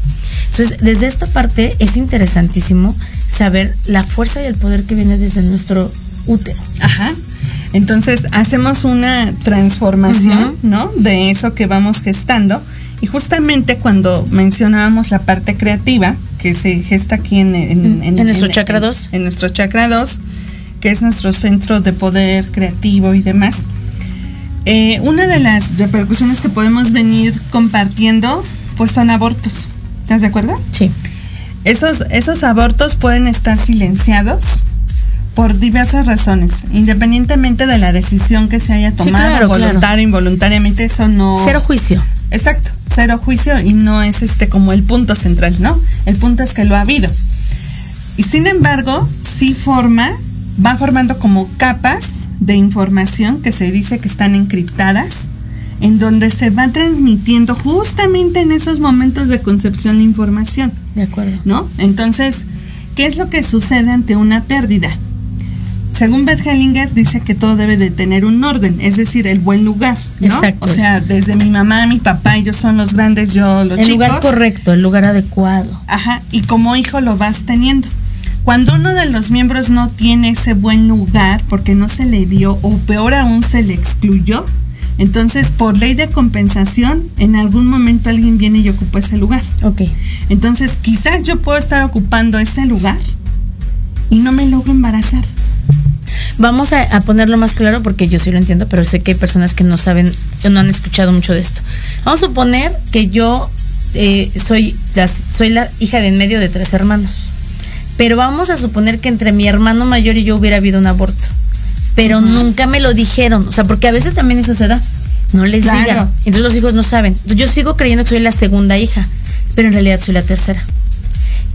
Entonces, desde esta parte es interesantísimo saber la fuerza y el poder que viene desde nuestro útero. Ajá. Entonces, hacemos una transformación, ¿no? De eso que vamos gestando y justamente cuando mencionábamos la parte creativa, que se gesta aquí en, en, nuestro chakra 2. En, nuestro chakra 2, que es nuestro centro de poder creativo y demás. Eh, una de las repercusiones que podemos venir compartiendo, pues son abortos. ¿Estás de acuerdo? Sí. Esos, esos abortos pueden estar silenciados por diversas razones, independientemente de la decisión que se haya tomado, voluntaria, involuntariamente, eso no... Cero juicio. Exacto, cero juicio y no es este como el punto central, ¿no? El punto es que lo ha habido. Y sin embargo, sí forma, va formando como capas de información que se dice que están encriptadas, en donde se va transmitiendo justamente en esos momentos de concepción la información. De acuerdo. ¿No? Entonces, ¿qué es lo que sucede ante una pérdida? Según Bert Hellinger dice que todo debe de tener un orden, es decir, el buen lugar, ¿no? Exacto. O sea, desde mi mamá, mi papá, ellos son los grandes, yo los chicos. El lugar correcto, el lugar adecuado. Ajá, y como hijo lo vas teniendo. Cuando uno de los miembros no tiene ese buen lugar porque no se le dio o peor aún se le excluyó, entonces por ley de compensación en algún momento alguien viene y ocupa ese lugar. Ok. Entonces quizás yo puedo estar ocupando ese lugar y no me logro embarazar. Vamos a, ponerlo más claro porque yo sí lo entiendo, pero sé que hay personas que no saben no han escuchado mucho de esto. Vamos a suponer que yo eh, soy, la, soy la hija de en medio de tres hermanos. Pero vamos a suponer que entre mi hermano mayor y yo hubiera habido un aborto. Pero nunca me lo dijeron. O sea, porque a veces también eso se da. No les digan. Entonces los hijos no saben. yo sigo creyendo que soy la segunda hija, pero en realidad soy la tercera.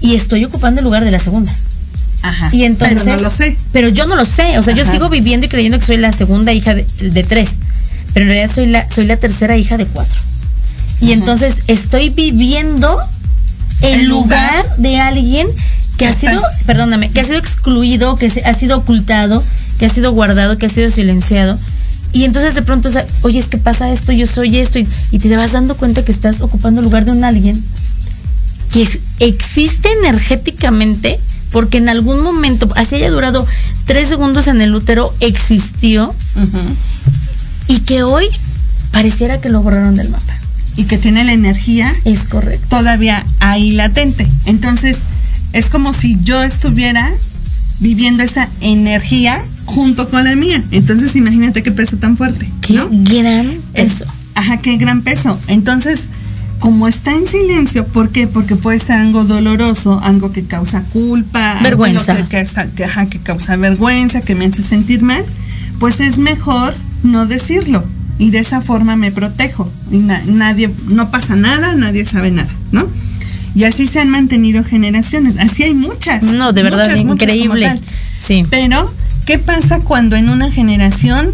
Y estoy ocupando el lugar de la segunda. Ajá. Y entonces, pero no lo sé. Pero yo no lo sé. O sea, yo sigo viviendo y creyendo que soy la segunda hija de, tres. Pero en realidad soy la, soy la tercera hija de cuatro. Y entonces estoy viviendo el, lugar, de alguien que ha sido, perdóname, que ha sido excluido, que ha sido ocultado, que ha sido guardado, que ha sido silenciado. Y entonces de pronto, oye, es que pasa esto, yo soy esto, y, y te vas dando cuenta que estás ocupando el lugar de un alguien que existe energéticamente porque en algún momento, así haya durado tres segundos en el útero, existió y que hoy pareciera que lo borraron del mapa. Y que tiene la energía. Es correcto. Todavía ahí latente. Entonces, es como si yo estuviera viviendo esa energía junto con la mía. Entonces, imagínate qué peso tan fuerte. Qué gran peso. ajá, qué gran peso. Entonces, como está en silencio, ¿por qué? Porque puede ser algo doloroso, algo que causa culpa, vergüenza, que, que, que, causa vergüenza, que me hace sentir mal, pues es mejor no decirlo y de esa forma me protejo y nadie, no pasa nada, nadie sabe nada, ¿no? Y así se han mantenido generaciones, así hay muchas. No, de verdad, increíble. sí. Pero, ¿qué pasa cuando en una generación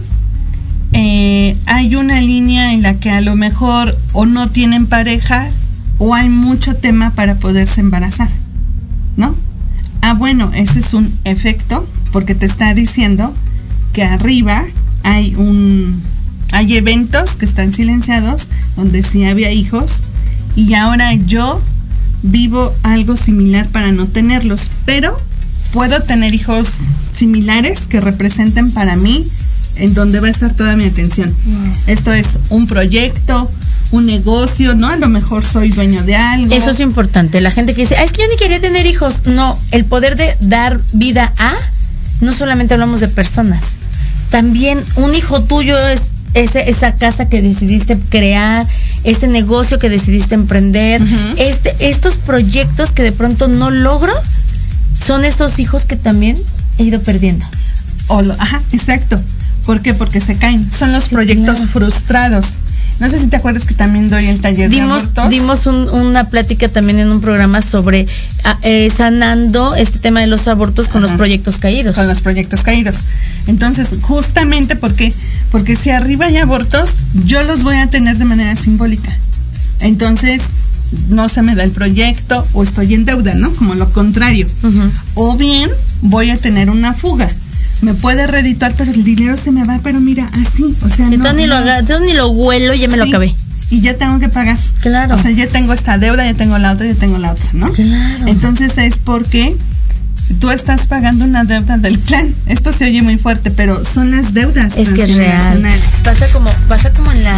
eh, hay una línea en la que a lo mejor o no tienen pareja o hay mucho tema para poderse embarazar, ¿no? Ah, bueno, ese es un efecto porque te está diciendo que arriba hay un hay eventos que están silenciados donde sí había hijos y ahora yo vivo algo similar para no tenerlos, pero puedo tener hijos similares que representen para mí en donde va a estar toda mi atención. Esto es un proyecto, un negocio, ¿no? A lo mejor soy dueño de algo. Eso es importante. La gente que dice, ah, es que yo ni quería tener hijos. No, el poder de dar vida a, no solamente hablamos de personas. También un hijo tuyo es ese, esa casa que decidiste crear, ese negocio que decidiste emprender, este, estos proyectos que de pronto no logro, son esos hijos que también he ido perdiendo. Ajá, exacto. ¿Por qué? Porque se caen. Son los proyectos frustrados. No sé si te acuerdas que también doy el taller dimos, de Dimos una plática también en un programa sobre ah, eh, sanando este tema de los abortos con los proyectos caídos. Con los proyectos caídos. Entonces, justamente porque, porque si arriba hay abortos, yo los voy a tener de manera simbólica. Entonces, no se me da el proyecto o estoy en deuda, ¿no? Como lo contrario. O bien voy a tener una fuga me puede reeditar, pero el dinero se me va, pero mira, así, o sea, si no, ni, Lo, ni lo huelo, ya me lo acabé. Y ya tengo que pagar. Claro. O sea, ya tengo esta deuda, ya tengo la otra, ya tengo la otra, ¿no? Claro. Entonces es porque tú estás pagando una deuda del clan. Esto se oye muy fuerte, pero son las deudas. Es que es real. Pasa como, pasa como en la,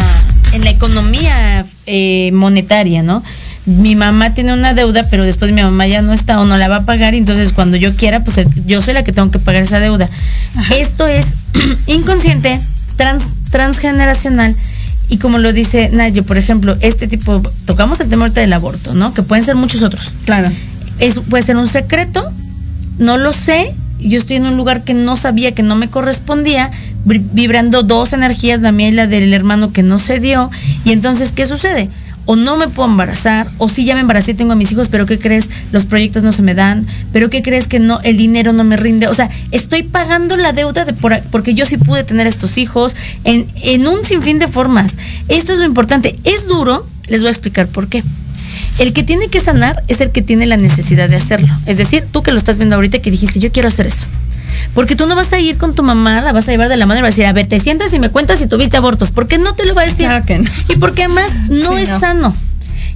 en la economía eh, monetaria, ¿no? Mi mamá tiene una deuda, pero después mi mamá ya no está o no la va a pagar, y entonces cuando yo quiera, pues yo soy la que tengo que pagar esa deuda. Esto es inconsciente, trans, transgeneracional. Y como lo dice Nayo, por ejemplo, este tipo, tocamos el tema ahorita del aborto, ¿no? Que pueden ser muchos otros. Claro. Es, puede ser un secreto, no lo sé, yo estoy en un lugar que no sabía, que no me correspondía, vibrando dos energías, la mía y la del hermano que no se dio. Y entonces, ¿qué sucede? O no me puedo embarazar, o sí ya me embaracé tengo a mis hijos, pero ¿qué crees? Los proyectos no se me dan, pero ¿qué crees que no, el dinero no me rinde? O sea, estoy pagando la deuda de por, porque yo sí pude tener estos hijos en, en un sinfín de formas. Esto es lo importante. Es duro, les voy a explicar por qué. El que tiene que sanar es el que tiene la necesidad de hacerlo. Es decir, tú que lo estás viendo ahorita que dijiste, yo quiero hacer eso. Porque tú no vas a ir con tu mamá, la vas a llevar de la mano y vas a decir, a ver, te sientas y me cuentas si tuviste abortos. Porque no te lo va a decir. Y porque además no es sano.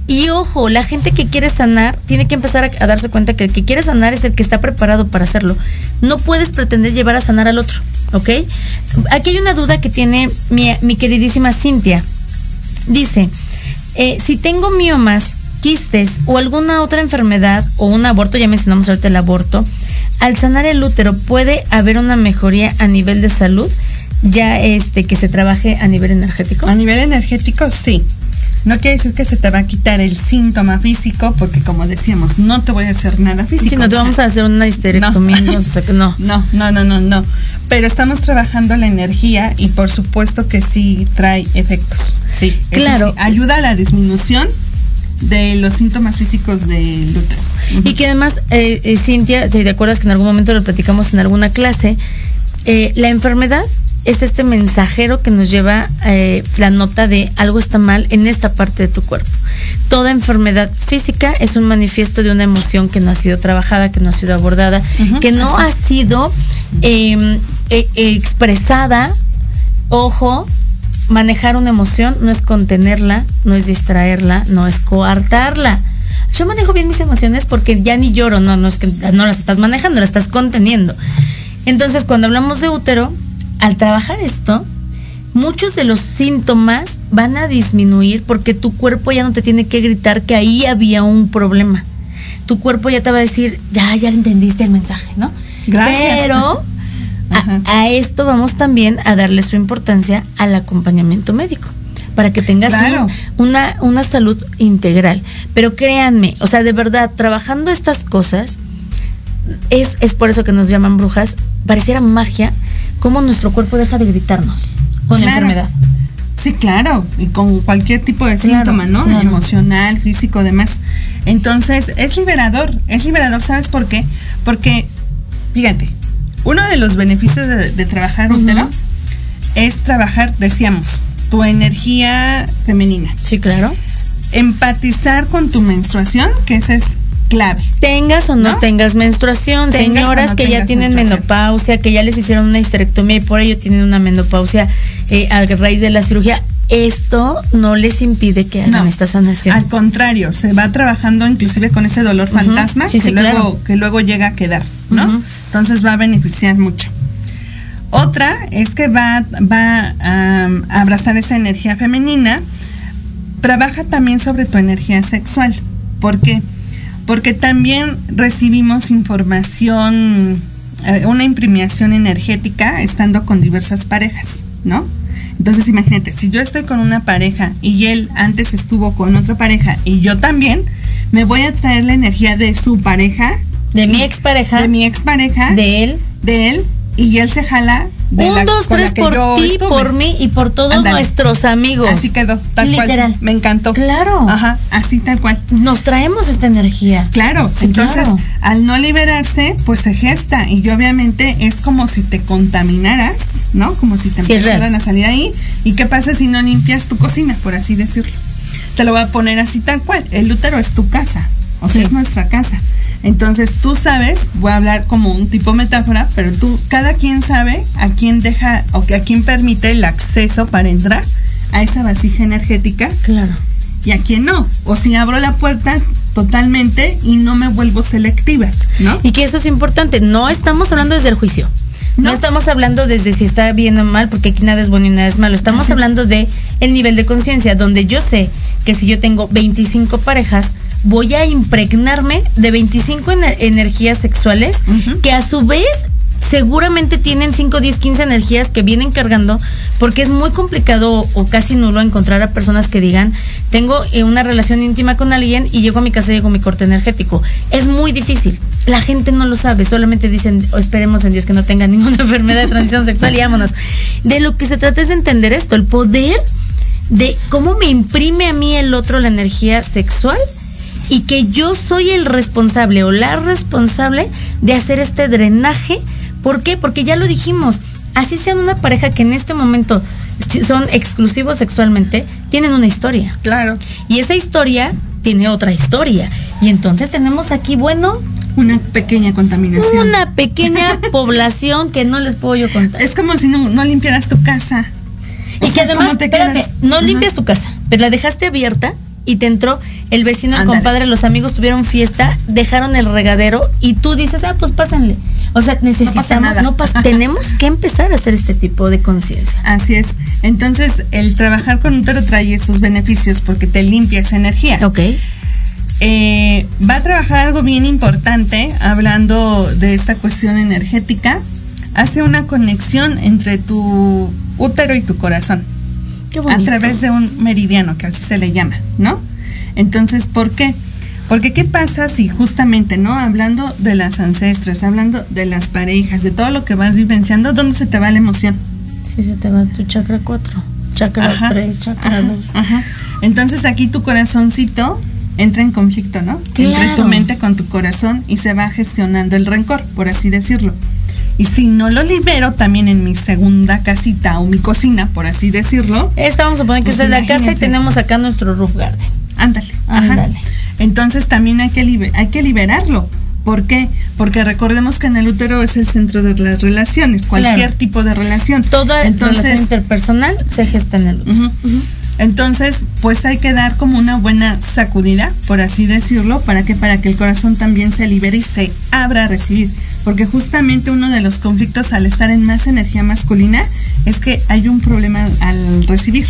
Y ojo, la gente que quiere sanar tiene que empezar a, darse cuenta que el que quiere sanar es el que está preparado para hacerlo. No puedes pretender llevar a sanar al otro, ¿ok? Aquí hay una duda que tiene mi, queridísima Cintia. Dice, eh, si tengo miomas, quistes o alguna otra enfermedad o un aborto, ya mencionamos ahorita el aborto, al sanar el útero puede haber una mejoría a nivel de salud, ya este que se trabaje a nivel energético. A nivel energético sí. No quiere decir que se te va a quitar el síntoma físico, porque como decíamos, no te voy a hacer nada físico. Si no te vamos a hacer una histerectomía, no. no. no. No, no, no, no, Pero estamos trabajando la energía y por supuesto que sí trae efectos. Sí, claro. ayuda a la disminución de los síntomas físicos del útero. Y que además, eh, eh, Cintia, si te acuerdas que en algún momento lo platicamos en alguna clase, eh, la enfermedad es este mensajero que nos lleva la nota de algo está mal en esta parte de tu cuerpo. Toda enfermedad física es un manifiesto de una emoción que no ha sido trabajada, que no ha sido abordada, que no ha sido em, expresada, ojo, manejar una emoción no es contenerla, no es distraerla, no es coartarla. Yo manejo bien mis emociones porque ya ni lloro, no, no es que no las estás manejando, las estás conteniendo. Entonces, cuando hablamos de útero, al trabajar esto, muchos de los síntomas van a disminuir porque tu cuerpo ya no te tiene que gritar que ahí había un problema. Tu cuerpo ya te va a decir, ya, ya entendiste el mensaje, ¿no? Gracias. Pero a, esto vamos también a darle su importancia al acompañamiento médico para que tengas una, una salud integral. Pero créanme, o sea, de verdad, trabajando estas cosas, es, es por eso que nos llaman brujas, pareciera magia cómo nuestro cuerpo deja de gritarnos con enfermedad. Sí, claro, y con cualquier tipo de síntoma, ¿no? Emocional, físico, demás. Entonces, es liberador, es liberador, ¿sabes por qué? Porque, fíjate, uno de los beneficios de, trabajar útero es trabajar, decíamos, tu energía femenina. Sí, claro. Empatizar con tu menstruación, que esa es clave. Tengas o no, tengas menstruación. Señoras que ya tienen menopausia, que ya les hicieron una histerectomía y por ello tienen una menopausia eh, a raíz de la cirugía. Esto no les impide que hagan esta sanación. Al contrario, se va trabajando inclusive con ese dolor fantasma que, luego, que luego llega a quedar, ¿no? Entonces va a beneficiar mucho. Otra es que va, a, abrazar esa energía femenina. Trabaja también sobre tu energía sexual. ¿Por qué? Porque también recibimos información, eh, una imprimación energética estando con diversas parejas, ¿no? Entonces imagínate, si yo estoy con una pareja y él antes estuvo con otra pareja y yo también, me voy a traer la energía de su pareja. De mi expareja. De mi expareja. De él. De él y él se jala. Un, dos, tres por ti, por mí y por todos nuestros amigos. Así quedó, tal Literal. Me encantó. Claro. Ajá, así tal cual. Nos traemos esta energía. Claro, entonces al no liberarse, pues se gesta y yo obviamente es como si te contaminaras, ¿no? Como si te empezaran a salir ahí. ¿Y qué pasa si no limpias tu cocina, por así decirlo? Te lo voy a poner así tal cual. El útero es tu casa, o sea, es nuestra casa. Entonces tú sabes, voy a hablar como un tipo metáfora, pero tú, cada quien sabe a quién deja o a quién permite el acceso para entrar a esa vasija energética. Claro. Y a quién no. O si abro la puerta totalmente y no me vuelvo selectiva, ¿no? Y que eso es importante. No estamos hablando desde el juicio. No, estamos hablando desde si está bien o mal, porque aquí nada es bueno y nada es malo. Estamos hablando de el nivel de conciencia, donde yo sé que si yo tengo 25 parejas, voy a impregnarme de 25 energías sexuales que a su vez seguramente tienen 5, 10, 15 energías que vienen cargando, porque es muy complicado o casi nulo encontrar a personas que digan, tengo eh, una relación íntima con alguien y llego a mi casa y llego a mi corte energético. Es muy difícil. La gente no lo sabe, solamente dicen, oh, esperemos en Dios que no tenga ninguna enfermedad de transición sexual y vámonos. De lo que se trata es de entender esto, el poder de cómo me imprime a mí el otro la energía sexual y que yo soy el responsable o la responsable de hacer este drenaje. ¿Por qué? Porque ya lo dijimos, así sean una pareja que en este momento son exclusivos sexualmente, tienen una historia. Claro. Y esa historia tiene otra historia. Y entonces tenemos aquí, bueno, una pequeña contaminación. Una pequeña población que no les puedo yo contar. Es como si no, limpiaras tu casa. y que además, espérate, no limpias tu casa, pero la dejaste abierta y te entró el vecino, el compadre, los amigos tuvieron fiesta, dejaron el regadero y tú dices, ah, pues pásenle. O sea, necesitamos, no pasa, tenemos que empezar a hacer este tipo de conciencia. Así es. Entonces, el trabajar con útero trae esos beneficios porque te limpia esa energía. Ok. Eh, va a trabajar algo bien importante hablando de esta cuestión energética. Hace una conexión entre tu útero y tu corazón a través de un meridiano, que así se le llama, ¿no? Entonces, ¿por qué? Porque qué pasa si justamente, ¿no? Hablando de las ancestras, hablando de las parejas, de todo lo que vas vivenciando, ¿dónde se te va la emoción? Sí, se te va tu chakra 4, chakra 3, chakra 2. Ajá. Entonces aquí tu corazoncito entra en conflicto, ¿no? Entre tu mente con tu corazón y se va gestionando el rencor, por así decirlo. Y si no lo libero también en mi segunda casita o mi cocina, por así decirlo. Esta vamos a poner que pues es la casa y tenemos acá nuestro roof garden. Ándale. Ándale. Entonces también hay que, hay que liberarlo. ¿Por qué? Porque recordemos que en el útero es el centro de las relaciones, cualquier tipo de relación. Toda relación interpersonal se gesta en el útero. Entonces, pues hay que dar como una buena sacudida, por así decirlo, para que para que el corazón también se libere y se abra a recibir porque justamente uno de los conflictos al estar en más energía masculina es que hay un problema al recibir,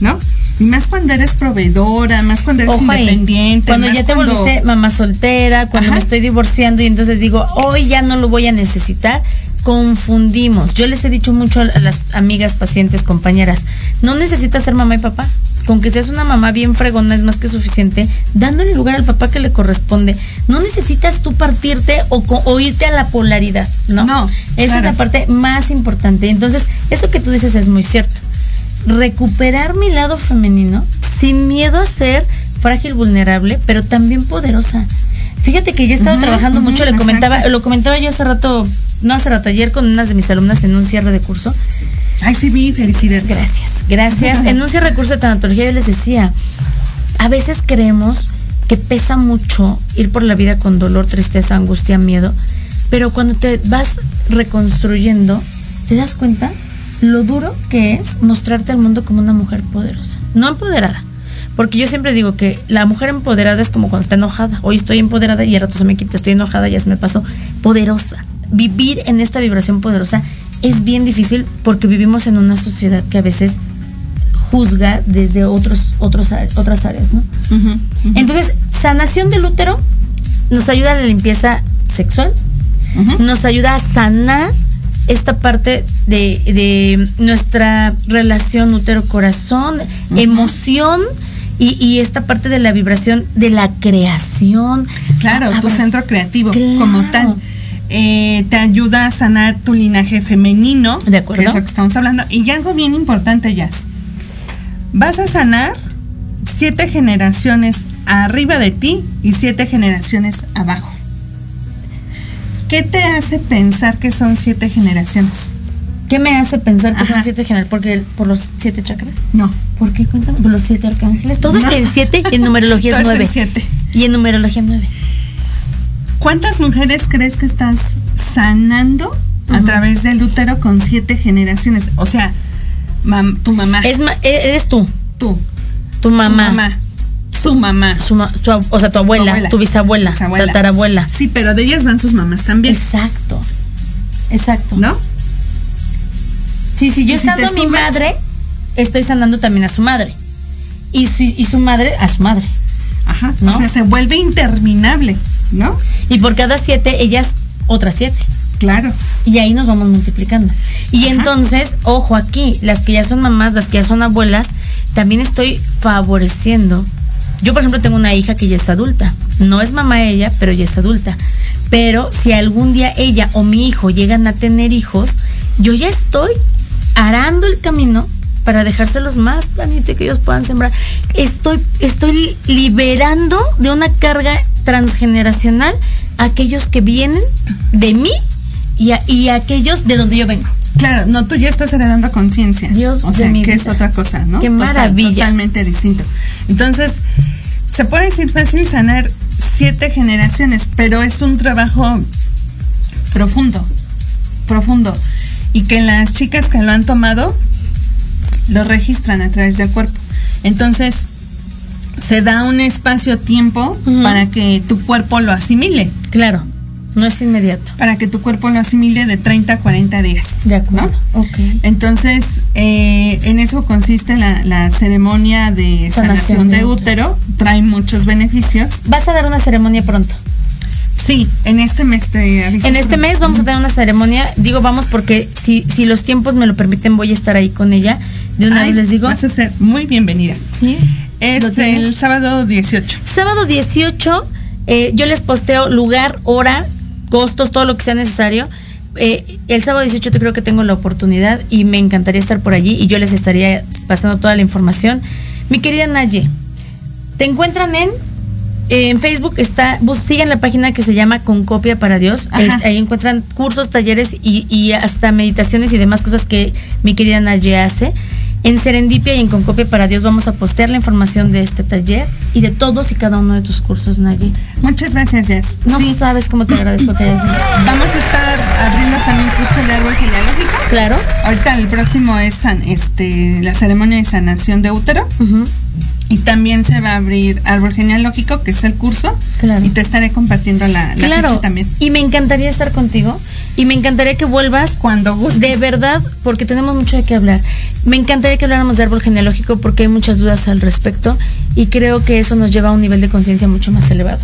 ¿no? Y más cuando eres proveedora, más cuando eres independiente. Cuando ya te volviste mamá soltera, cuando me estoy divorciando y entonces digo, hoy ya no lo voy a necesitar, confundimos. Yo les he dicho mucho a las amigas, pacientes, compañeras, no necesitas ser mamá y papá. Con que seas una mamá bien fregona es más que suficiente, dándole lugar al papá que le corresponde. No necesitas tú partirte o, irte a la polaridad, ¿no? No. Esa es la parte más importante. Entonces, eso que tú dices es muy cierto. Recuperar mi lado femenino sin miedo a ser frágil, vulnerable, pero también poderosa. Fíjate que yo he estado trabajando mucho, le comentaba, lo comentaba yo hace rato, no hace rato, ayer con unas de mis alumnas en un cierre de curso. Ay, sí, vi, felicidades. Gracias, gracias. en un cierre de curso de tanatología yo les decía, a veces creemos que pesa mucho ir por la vida con dolor, tristeza, angustia, miedo, pero cuando te vas reconstruyendo, te das cuenta lo duro que es mostrarte al mundo como una mujer poderosa, no empoderada, porque yo siempre digo que la mujer empoderada es como cuando está enojada. Hoy estoy empoderada y al rato se me quita, estoy enojada, ya se me pasó. Poderosa. Vivir en esta vibración poderosa es bien difícil porque vivimos en una sociedad que a veces juzga desde otros, otros, otras áreas, ¿no? Entonces, sanación del útero nos ayuda a la limpieza sexual, nos ayuda a sanar esta parte de, nuestra relación útero-corazón, emoción y, esta parte de la vibración de la creación. Claro, tu centro creativo como tal. Eh, te ayuda a sanar tu linaje femenino. De acuerdo. Que es lo que estamos hablando. Y algo bien importante, Jazz. Vas a sanar siete generaciones arriba de ti y siete generaciones abajo. ¿Qué te hace pensar que son siete generaciones? ¿Qué me hace pensar que son siete generaciones? ¿Porque por los siete chakras? No. ¿Por qué? Cuéntame. ¿Por los siete arcángeles? Todo es en siete y en numerología es nueve. siete. Y en numerología nueve. ¿Cuántas mujeres crees que estás sanando a través del útero con siete generaciones? O sea, tu mamá. Es e-, eres tú. Tú. Tu mamá. Tu mamá su mamá. o sea, tu abuela, tu, bisabuela, tu tatarabuela. Sí, pero de ellas van sus mamás también. Exacto. Exacto. ¿No? Sí, si yo sanando a mi madre, estoy sanando también a su madre. Y su, y su madre a su madre. Ajá. ¿no? O sea, se vuelve interminable, ¿no? Y por cada siete, ellas otras siete. Claro. Y ahí nos vamos multiplicando. Y entonces, ojo aquí, las que ya son mamás, las que ya son abuelas, también estoy favoreciendo yo, por ejemplo, tengo una hija que ya es adulta. No es mamá ella, pero ya es adulta. Pero si algún día ella o mi hijo llegan a tener hijos, yo ya estoy arando el camino para dejárselos más planito y que ellos puedan sembrar. Estoy, estoy liberando de una carga transgeneracional a aquellos que vienen de mí y, y a aquellos de donde yo vengo. Claro, no, tú ya estás heredando conciencia. Dios o sea, que es otra cosa, ¿no? Qué maravilla. totalmente distinto. Entonces, se puede decir fácil sanar siete generaciones, pero es un trabajo profundo, profundo. Y que las chicas que lo han tomado lo registran a través del cuerpo. Entonces, se da un espacio-tiempo para que tu cuerpo lo asimile. Claro. No es inmediato. Para que tu cuerpo lo asimile de 30 a 40 días. De acuerdo. Entonces, eh, en eso consiste la, ceremonia de sanación, de, útero. Trae muchos beneficios. ¿Vas a dar una ceremonia pronto? Sí, en este mes te aviso. En este mes vamos a tener una ceremonia. Digo vamos porque si, si los tiempos me lo permiten voy a estar ahí con ella. De una vez les digo. Vas a ser muy bienvenida. Sí. Es el sábado 18. Sábado 18. Eh, yo les posteo lugar, hora, costos, todo lo que sea necesario. Eh, el sábado 18 te creo que tengo la oportunidad y me encantaría estar por allí y yo les estaría pasando toda la información. Mi querida Naye, te encuentran en en Facebook está, siguen la página que se llama Con Copia para Dios. ahí encuentran cursos, talleres y, y, hasta meditaciones y demás cosas que mi querida Naye hace. En Serendipia y en Concopia para Dios vamos a postear la información de este taller y de todos y cada uno de tus cursos, Nayi. Muchas gracias, Jess. No sabes cómo te agradezco que hayas venido. Vamos a estar abriendo también curso de árbol genealógico. Claro. Ahorita el próximo es este, la ceremonia de sanación de útero. Y también se va a abrir árbol genealógico, que es el curso. Claro. Y te estaré compartiendo la, la claro. también. Y me encantaría estar contigo y me encantaría que vuelvas cuando gustes. De verdad, porque tenemos mucho de qué hablar. Me encantaría que habláramos de árbol genealógico porque hay muchas dudas al respecto y creo que eso nos lleva a un nivel de conciencia mucho más elevado.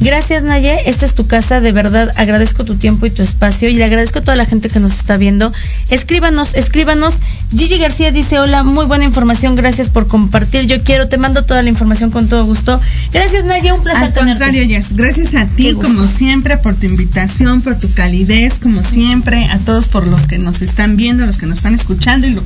Gracias Naye, esta es tu casa, de verdad agradezco tu tiempo y tu espacio y le agradezco a toda la gente que nos está viendo. Escríbanos, escríbanos. Gigi García dice, hola, muy buena información, gracias por compartir. Yo quiero, te mando toda la información con todo gusto. Gracias Naye, un placer Al contrario, Jess, gracias a ti como siempre por tu invitación, por tu calidez, como siempre, a todos por los que nos están viendo, los que nos están escuchando y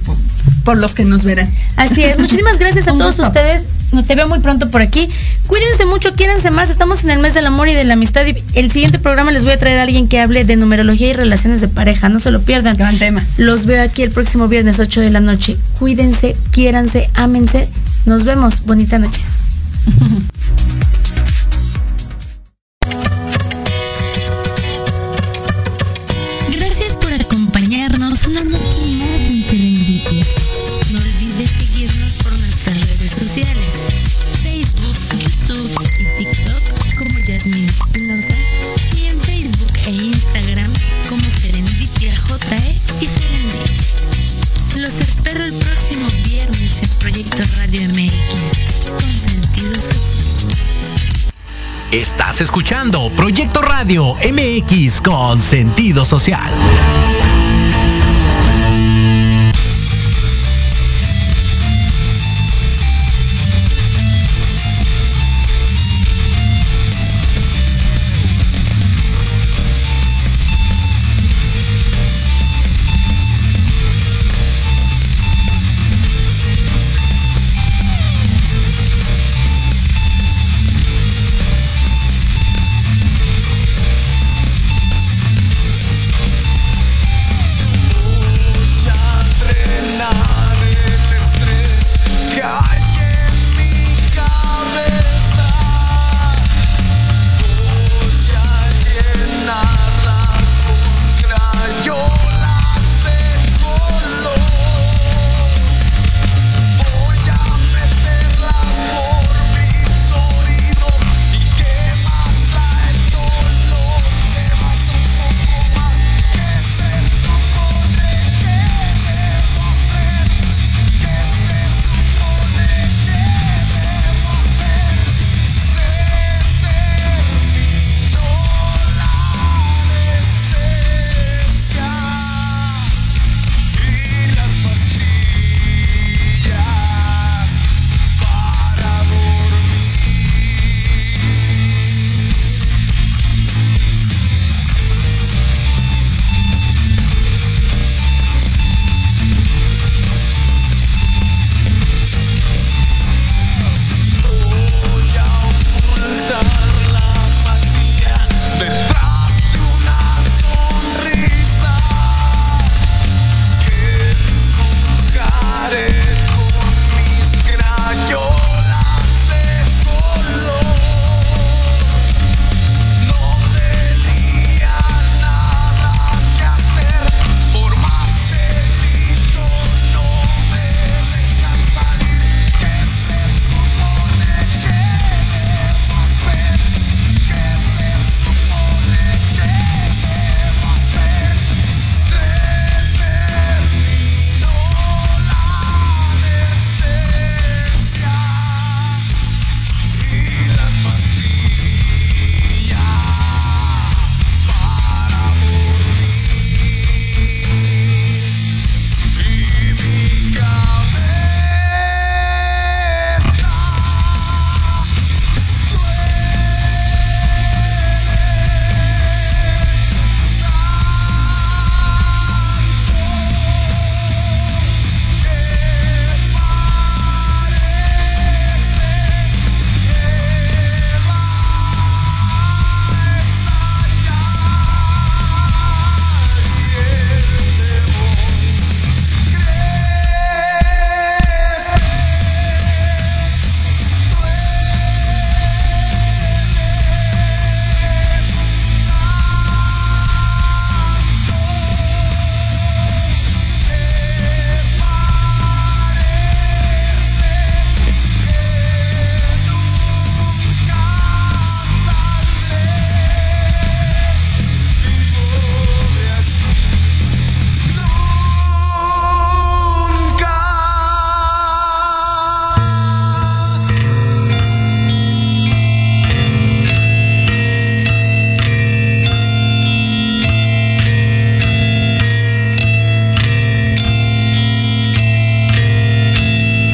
por, los que nos verán. Así es, muchísimas gracias a todos ustedes. Te veo muy pronto por aquí. Cuídense mucho, quiérense más. Estamos en el mes del amor y de la amistad. Y el siguiente programa les voy a traer a alguien que hable de numerología y relaciones de pareja. No se lo pierdan. Gran tema. Los veo aquí el próximo viernes 8 de la noche. Cuídense, quiéranse, ámense. Nos vemos. Bonita noche. Proyecto Radio MX con sentido Estás escuchando Proyecto Radio MX con sentido social.